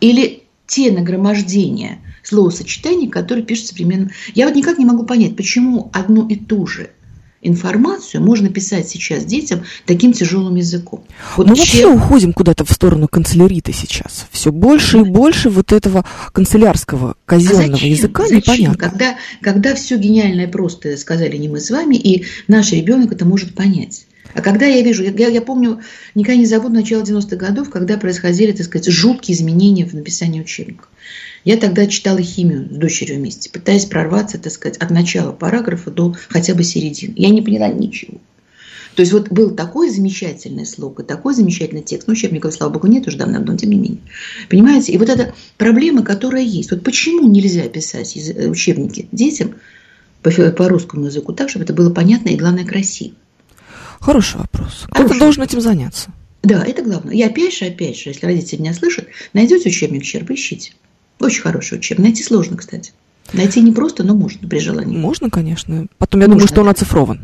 или те нагромождения словосочетаний, которые пишут современным. Я вот никак не могу понять, почему одну и ту же информацию можно писать сейчас детям таким тяжелым языком. Вот Мы вообще уходим куда-то в сторону канцелярита сейчас. Все больше и больше вот этого канцелярского казенного а языка зачем? непонятно. Когда, когда все гениальное просто сказали не мы с вами, и наш ребенок это может понять. А когда я вижу, я, я помню, никогда не забуду начало 90-х годов, когда происходили, так сказать, жуткие изменения в написании учебников. Я тогда читала химию с дочерью вместе, пытаясь прорваться, так сказать, от начала параграфа до хотя бы середины. Я не поняла ничего. То есть вот был такой замечательный слог и такой замечательный текст. Ну, учебников, слава богу, нет уже давно, но тем не менее. Понимаете? И вот эта проблема, которая есть. Вот почему нельзя писать э, учебники детям по, по русскому языку так, чтобы это было понятно и, главное, красиво? Хороший вопрос. Кто-то должен этим заняться. Да, это главное. И опять же, опять же, если родители меня слышат, найдете учебник Щерба, ищите. Очень хороший учебник. Найти сложно, кстати. Найти не просто, но можно при желании. Можно, конечно. Потом я можно. думаю, что он оцифрован,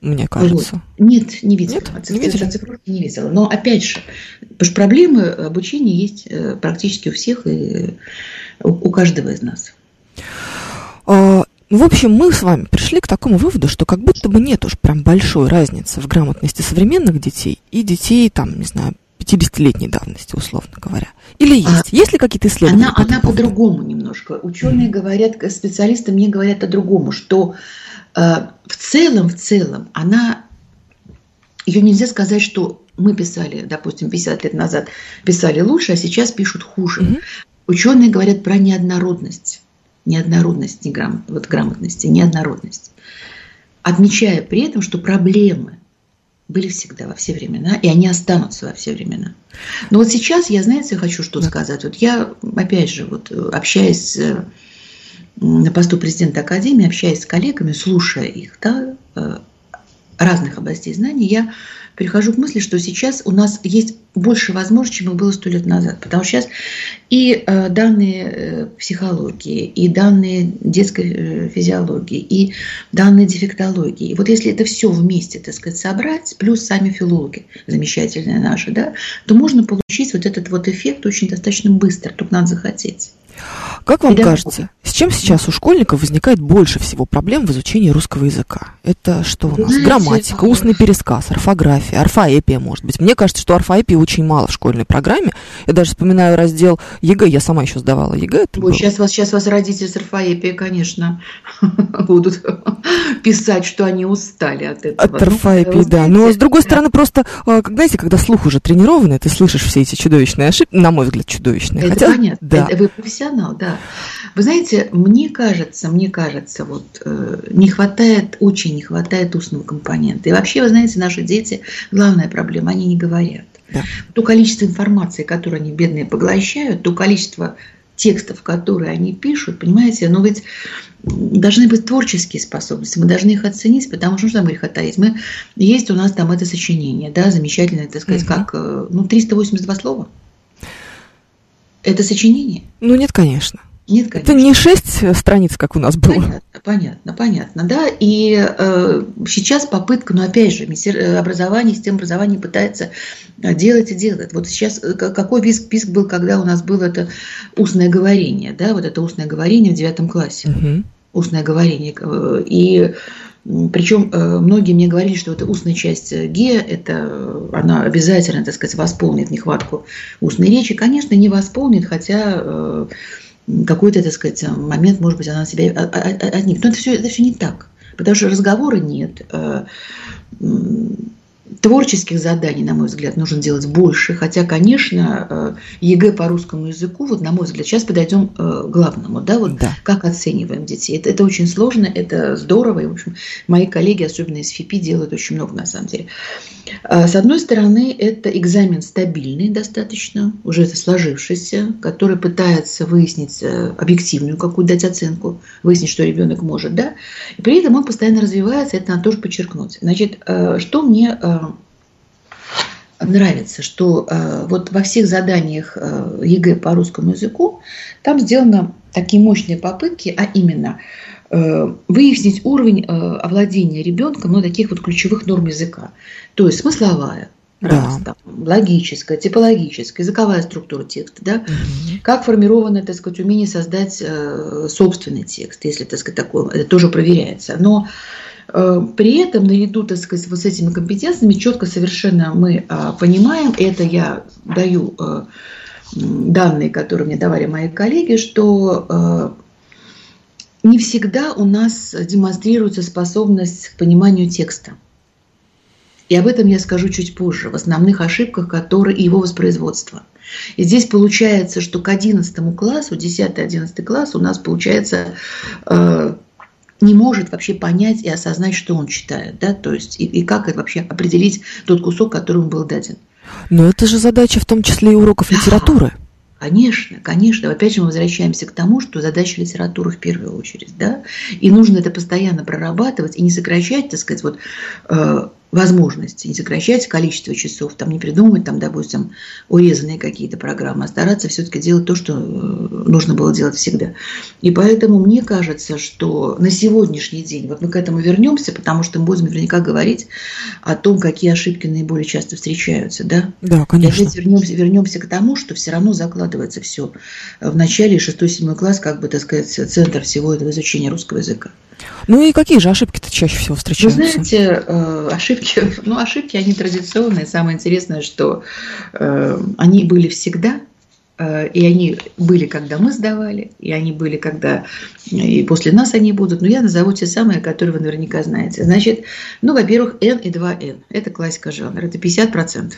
мне кажется. Вот. Нет, не видела. Нет, не видела. Оцифровки не видела. Но опять же, потому что проблемы обучения есть э, практически у всех и у каждого из нас. А, ну, в общем, мы с вами пришли к такому выводу, что как будто бы нет уж прям большой разницы в грамотности современных детей и детей, там, не знаю, 50-летней давности, условно говоря. Или есть? А, есть ли какие-то исследования? Она, по она по-другому немножко. Ученые mm-hmm. говорят, специалисты мне говорят о другому, что э, в целом, в целом, она, ее нельзя сказать, что мы писали, допустим, 50 лет назад писали лучше, а сейчас пишут хуже. Mm-hmm. Ученые говорят про неоднородность неоднородность неграм... вот грамотности, неоднородность. Отмечая при этом, что проблемы были всегда, во все времена, и они останутся во все времена. Но вот сейчас я, знаете, хочу что сказать. Вот я, опять же, вот общаясь на посту президента Академии, общаясь с коллегами, слушая их, да, э, разных областей знаний, я перехожу к мысли, что сейчас у нас есть больше возможностей, чем было сто лет назад. Потому что сейчас и э, данные э, психологии, и данные детской э, физиологии, и данные дефектологии. И вот если это все вместе, так сказать, собрать, плюс сами филологи замечательные наши, да, то можно получить вот этот вот эффект очень достаточно быстро, только надо захотеть. Как вам кажется, с чем сейчас у школьников возникает больше всего проблем в изучении русского языка? Это что у нас? Знаете, Грамматика, устный пересказ, орфография орфоэпия, может быть. Мне кажется, что орфоэпии очень мало в школьной программе. Я даже вспоминаю раздел ЕГЭ, я сама еще сдавала ЕГЭ. Ой, сейчас вас, сейчас вас родители с орфоэпией, конечно, будут писать, что они устали от этого. От орфоэпии, ну, да. Но, с другой стороны, просто, а, знаете, когда слух уже тренированный, ты слышишь все эти чудовищные ошибки, на мой взгляд, чудовищные. Это Хотя, понятно. Да. Это, вы профессионал, да. Вы знаете, мне кажется, мне кажется, вот э, не хватает, очень не хватает устного компонента. И вообще, вы знаете, наши дети, главная проблема, они не говорят. Да. То количество информации, которое они бедные поглощают, то количество текстов, которые они пишут, понимаете, но ведь должны быть творческие способности, мы должны их оценить, потому что нужно их оттаить. Мы, есть у нас там это сочинение, да, замечательное, так сказать, угу. как, э, ну, 382 слова. Это сочинение? Ну, нет, конечно. Нет, конечно. Это не шесть э, страниц, как у нас было. Понятно, понятно, понятно, да. И э, сейчас попытка, но опять же, э, образование, система образования пытается э, делать и делать. Вот сейчас какой писк, писк был, когда у нас было это устное говорение, да, вот это устное говорение в девятом классе. Угу. Устное говорение. И причем многие мне говорили, что это устная часть ГЕ, это она обязательно, так сказать, восполнит нехватку устной речи. Конечно, не восполнит, хотя какой-то, так сказать, момент, может быть, она себя отник. Но это все, это все не так, потому что разговора нет. Э, творческих заданий, на мой взгляд, нужно делать больше. Хотя, конечно, э, ЕГЭ по русскому языку, вот на мой взгляд, сейчас подойдем к э, главному, да, вот да. как оцениваем детей. Это, это очень сложно, это здорово, и, в общем, мои коллеги, особенно из ФИПИ, делают очень много, на самом деле. А, с одной стороны, это экзамен стабильный достаточно, уже это сложившийся, который пытается выяснить э, объективную какую дать оценку, выяснить, что ребенок может, да, и при этом он постоянно развивается, это надо тоже подчеркнуть. Значит, что мне нравится, что э, вот во всех заданиях э, ЕГЭ по русскому языку там сделаны такие мощные попытки, а именно э, выяснить уровень э, овладения ребенком ну, таких вот ключевых норм языка. То есть смысловая, раз, да. там, логическая, типологическая, языковая структура текста, да, угу. как формировано, так сказать, умение создать э, собственный текст, если, так сказать, такое, это тоже проверяется. Но Э, при этом, наряду, так сказать, вот с этими компетенциями, четко совершенно мы а, понимаем, это я даю э, данные, которые мне давали мои коллеги, что э, не всегда у нас демонстрируется способность к пониманию текста. И об этом я скажу чуть позже, в основных ошибках, которые и его воспроизводства. И здесь получается, что к 11 классу, 10-11 класс у нас получается не может вообще понять и осознать, что он читает, да, то есть и, и как это вообще определить тот кусок, который ему был даден. Но это же задача в том числе и уроков да. литературы. Конечно, конечно. Опять же, мы возвращаемся к тому, что задача литературы в первую очередь, да, и нужно это постоянно прорабатывать и не сокращать, так сказать, вот э, возможности, не сокращать количество часов, там не придумывать, там, допустим, урезанные какие-то программы, а стараться все-таки делать то, что э, нужно было делать всегда. И поэтому мне кажется, что на сегодняшний день, вот мы к этому вернемся, потому что мы будем наверняка говорить о том, какие ошибки наиболее часто встречаются, да? Да, конечно. И опять вернемся, вернемся к тому, что все равно закладывается все в начале 6-7 класс, как бы, так сказать, центр всего этого изучения русского языка. Ну и какие же ошибки-то чаще всего встречаются? Вы знаете, э, ошибки, ну ошибки, они традиционные. Самое интересное, что э, они были всегда, э, и они были, когда мы сдавали, и они были, когда и после нас они будут. Но я назову те самые, которые вы наверняка знаете. Значит, ну, во-первых, N и 2N. Это классика жанра, это 50%.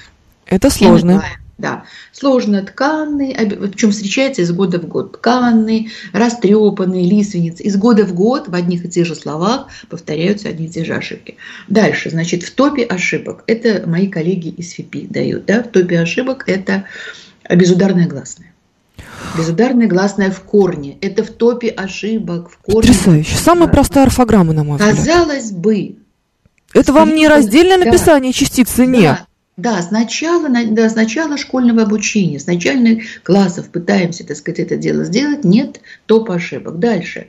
Это сложно. Да, сложно тканный, причем встречается из года в год. Тканный, растрепанный, лиственниц. Из года в год в одних и тех же словах повторяются одни и те же ошибки. Дальше, значит, в топе ошибок. Это мои коллеги из ФИПИ дают. Да? В топе ошибок это безударная гласная. Безударная гласная в корне. Это в топе ошибок в корне. Потрясающе. Самая простая орфограмма, на мой взгляд. Казалось бы. Это вам не раздельное написание да, частицы «не». Да, да, сначала, да, сначала школьного обучения, с начальных классов пытаемся, так сказать, это дело сделать, нет топ ошибок. Дальше.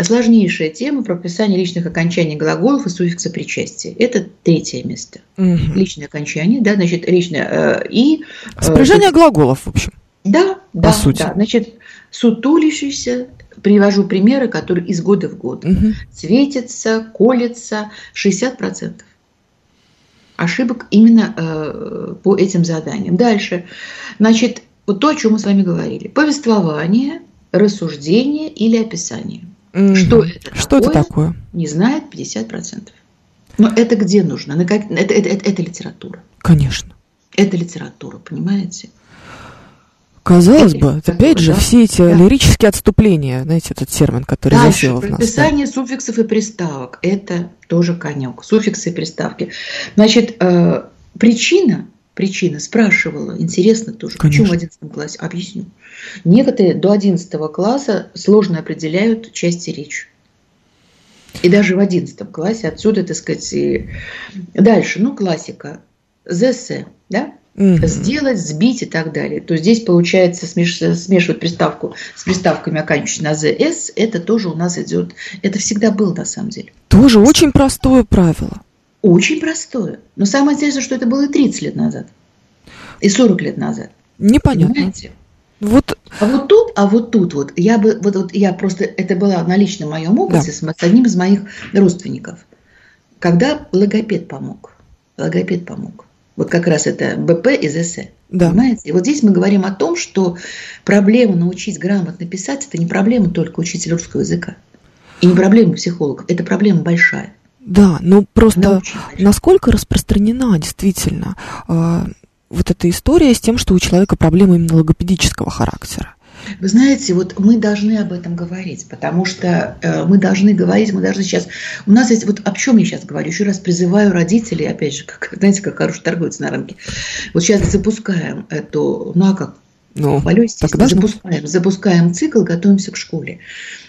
Сложнейшая тема про прописание личных окончаний глаголов и суффикса причастия. Это третье место. Угу. Личное окончание, да, значит, личное э, и... Э, Спряжение э, глаголов, в общем. Да, да, По сути. да. Значит, сутулящийся, привожу примеры, которые из года в год. Угу. Светится, колется, 60%. Ошибок именно э, по этим заданиям. Дальше. Значит, вот то, о чем мы с вами говорили. Повествование, рассуждение или описание. Мгм. Что это Что это такое? такое? Не знает 50%. Но это где нужно? На как- Это, это- это- это литература. Конечно. Это литература, понимаете? Казалось Это бы, опять же, да. все эти Да. лирические отступления, знаете, этот термин, который Дальше, засел в нас. да. прописание суффиксов и приставок. Это тоже конек. Суффиксы и приставки. Значит, э, причина, причина спрашивала, интересно тоже, Конечно. почему в 11 классе? Объясню. Некоторые до 11 класса сложно определяют части речи. И даже в 11 классе отсюда, так сказать, и... дальше, ну, классика. ЗС, да? Мгм. сделать, сбить и так далее. То здесь получается смеш- смешивать приставку с приставками, оканчивающими на ЗС, это тоже у нас идет, это всегда было на самом деле. Тоже очень простое правило. Очень простое. Но самое интересное, что это было и 30 лет назад, и 40 лет назад. Непонятно. Понимаете? Вот А вот тут, а вот тут вот, я бы, вот, вот я просто, это было на личном моем опыте с, с одним из моих родственников. Когда логопед помог, логопед помог. Вот как раз это БП и ЗС. Да. Понимаете? И вот здесь мы говорим о том, что проблема научить грамотно писать, это не проблема только учителя русского языка. И не проблема психологов, это проблема большая. Да, ну просто насколько распространена действительно а, вот эта история с тем, что у человека проблемы именно логопедического характера. Вы знаете, вот мы должны об этом говорить, потому что э, мы должны говорить, мы должны сейчас... У нас есть... Вот о чем я сейчас говорю? Еще раз призываю родителей, опять же, как, знаете, как хороший торговец на рынке. Вот сейчас запускаем эту... Ну, а как? Ну, должно. запускаем, запускаем цикл, готовимся к школе.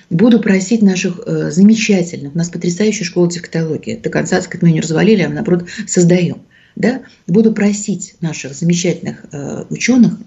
Буду просить наших э, замечательных, у нас потрясающая школа дефектологии. До конца, так сказать, мы ее не развалили, а мы, наоборот, создаем. Да? Буду просить наших замечательных э, ученых,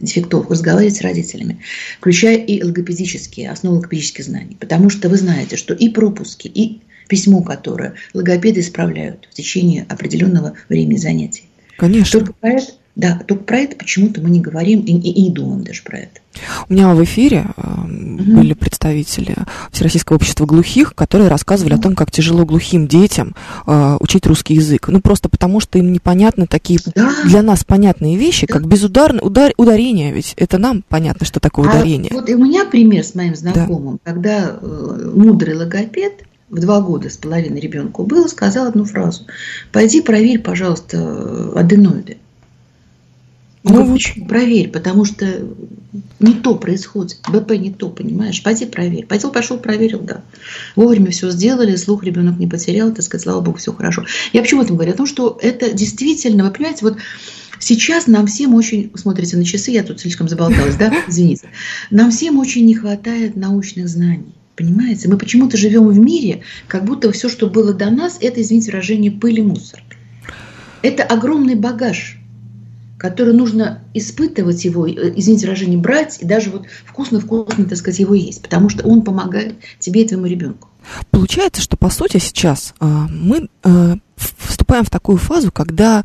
дефектологов, разговаривать с родителями, включая и логопедические, основы логопедических знаний. Потому что вы знаете, что и пропуски, и письмо, которое логопеды исправляют в течение определенного времени занятий. конечно. Только про это, да, только про это почему-то мы не говорим и, и- и не думаем даже про это. У меня в эфире э, были представители Всероссийского общества глухих, которые рассказывали о том, как тяжело глухим детям э, учить русский язык. Ну, просто потому, что им непонятны такие Да. для нас понятные вещи, как безударное удар, ударение. Ведь это нам понятно, что такое А ударение. вот и у меня пример с моим знакомым, когда э, мудрый логопед в два года с половиной ребенку был, сказал одну фразу. Пойди проверь, пожалуйста, аденоиды. Ну. «Почему? Проверь, потому что не то происходит. БП не то, понимаешь? Пойди проверь. Пойдел, пошел, проверил, да. Вовремя все сделали, слух ребенок не потерял, так сказать, слава богу, все хорошо. Я почему об этом говорю? О том, что это действительно, вы понимаете, вот сейчас нам всем очень, смотрите на часы, я тут слишком заболталась, да, извините, нам всем очень не хватает научных знаний. Понимаете, мы почему-то живем в мире, как будто все, что было до нас, это, извините выражение, пыль и мусор. Это огромный багаж, который нужно испытывать его, э, извините выражение, брать и даже вот вкусно-вкусно, так сказать, его есть, потому что он помогает тебе и твоему ребенку. Получается, что по сути сейчас а, мы в- вступаем в такую фазу, когда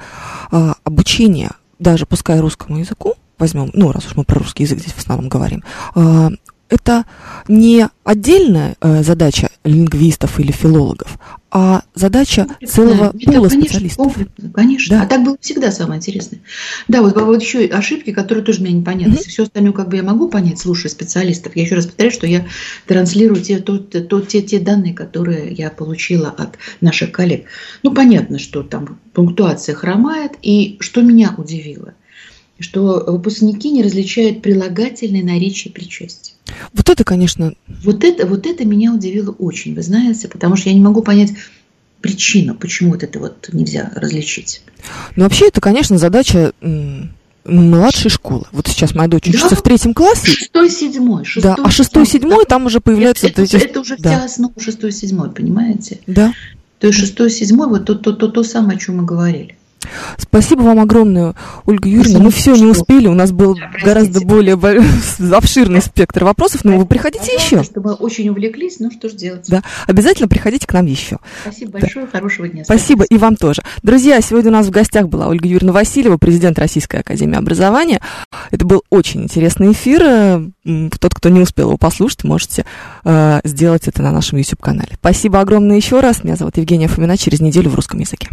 а, обучение, даже пускай русскому языку, возьмем, ну, раз уж мы про русский язык здесь в основном говорим, а, это не отдельная э, задача лингвистов или филологов, а задача целого Это, пула конечно, специалистов. комплексно, конечно. Да. А так было всегда самое интересное. Да, вот, вот еще ошибки, которые тоже мне непонятны. Мгм. Все остальное как бы я могу понять, слушая специалистов. Я еще раз повторяю, что я транслирую те, то, то- те, те данные, которые я получила от наших коллег. Ну, понятно, что там пунктуация хромает. И что меня удивило, что выпускники не различают прилагательные наречия причастия. Вот это, конечно, Вот это, вот это меня удивило очень, вы знаете, потому что я не могу понять причину, почему вот это вот нельзя различить. ну вообще это, конечно, задача младшей школы. Вот сейчас моя дочь Да. учится в третьем классе, Шестой, седьмой. да, а шестой, седьмой там уже появляются это, эти... это, это уже да. вся основа шестой, седьмой, понимаете? Да. То есть шестой, седьмой, вот то, то, то, то самое, о чем мы говорили. Спасибо вам огромное, Ольга Юрьевна. Мы все не успели, у нас был Да, гораздо более бо- обширный спектр вопросов, но вы приходите еще. Что мы очень увлеклись, ну что ж делать. Да, обязательно приходите к нам еще. Спасибо большое, хорошего дня. Спасибо и вам тоже. Друзья, сегодня у нас в гостях была Ольга Юрьевна Васильева, президент Российской Академии Образования. Это был очень интересный эфир. Тот, кто не успел его послушать, можете э, сделать это на нашем YouTube-канале. Спасибо огромное еще раз. Меня зовут Евгения Фомина. Через неделю в русском языке.